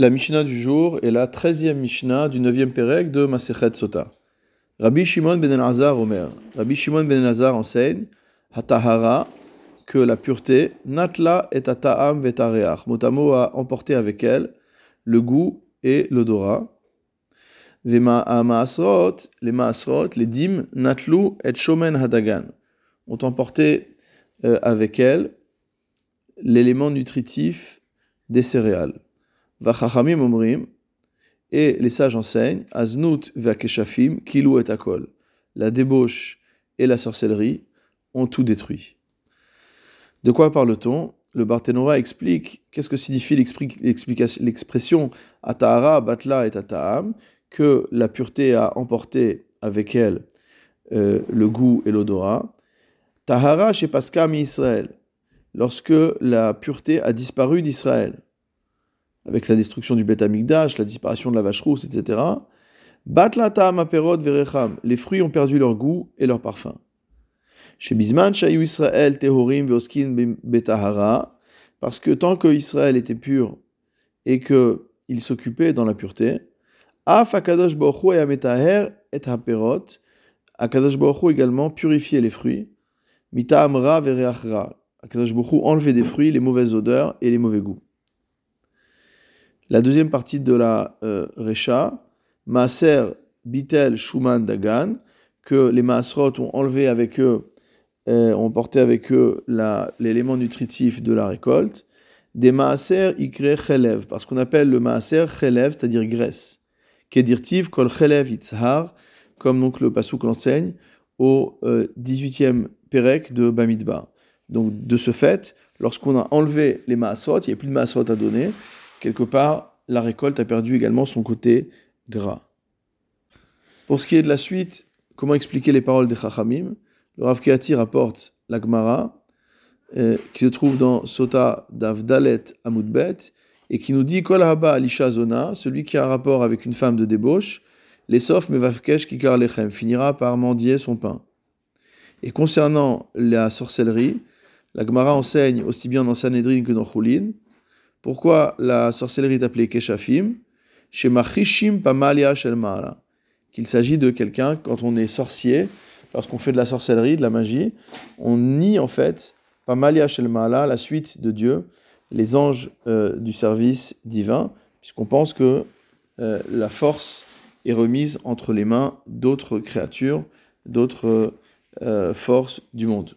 La Mishnah du jour est la treizième Mishnah du neuvième Pérec de Masechet Sota. Rabbi Shimon ben Elazar Omer. Rabbi Shimon ben Elazar enseigne Hatahara, que la pureté, Natla et Ata'am vetareach. Motamo a emporté avec elle le goût et l'odorat. Vema Maasrot, les Maasrot, les Dim, Natlu et Shomen Hadagan, ont emporté euh, avec elle l'élément nutritif des céréales. Vachachamim omrim, et les sages enseignent, Aznut v'akeshafim, kilu et akol. La débauche et la sorcellerie ont tout détruit. De quoi parle-t-on? Le Barthénora explique qu'est-ce que signifie l'expression Atahara, Batla et Ataham, que la pureté a emporté avec elle euh, le goût et l'odorat. Tahara chez Pascal Israël, lorsque la pureté a disparu d'Israël avec la destruction du Beth Amikdash, la disparition de la vache rousse, etc. verecham. Les fruits ont perdu leur goût et leur parfum. Chez Bisman, Israël, Tehorim, Veoskin, Betahara, parce que tant que Israël était pur et qu'il s'occupait dans la pureté, Af Akadosh Baruch et Ametaher et Haperot, Akadosh Baruch également purifiait les fruits, Mita Amra Vereachra. Akadosh Baruch enlevait des fruits les mauvaises odeurs et les mauvais goûts. La deuxième partie de la euh, Recha, Maaser Bitel Shuman Dagan, que les Maasrot ont enlevé avec eux, euh, ont porté avec eux l'élément nutritif de la récolte. Des Maaser Ikre Chelev, parce qu'on appelle le Maaser Chelev, c'est-à-dire graisse. Kedirtiv Kol Chelev Itzhar, comme donc le Pasuk l'enseigne au 18e euh, Perek de Bamidbar. Donc de ce fait, lorsqu'on a enlevé les Maasrot, il n'y a plus de Maasrot à donner, quelque part, la récolte a perdu également son côté gras. Pour ce qui est de la suite, comment expliquer les paroles des Chachamim? Le Rav Keati rapporte la Gemara, euh, qui se trouve dans Sota d'Avdalet Amoudbet, et qui nous dit Kol haba alisha zona, celui qui a un rapport avec une femme de débauche, les sauf mevavkesh kikar lechem, finira par mendier son pain. Et concernant la sorcellerie, la Gemara enseigne aussi bien dans Sanhedrin que dans Choulin, pourquoi la sorcellerie est appelée Keshafim? Chez Pamalia Shelmala. Qu'il s'agit de quelqu'un, quand on est sorcier, lorsqu'on fait de la sorcellerie, de la magie, on nie en fait Pamalia Shelmala, la suite de Dieu, les anges euh, du service divin, puisqu'on pense que euh, la force est remise entre les mains d'autres créatures, d'autres euh, forces du monde.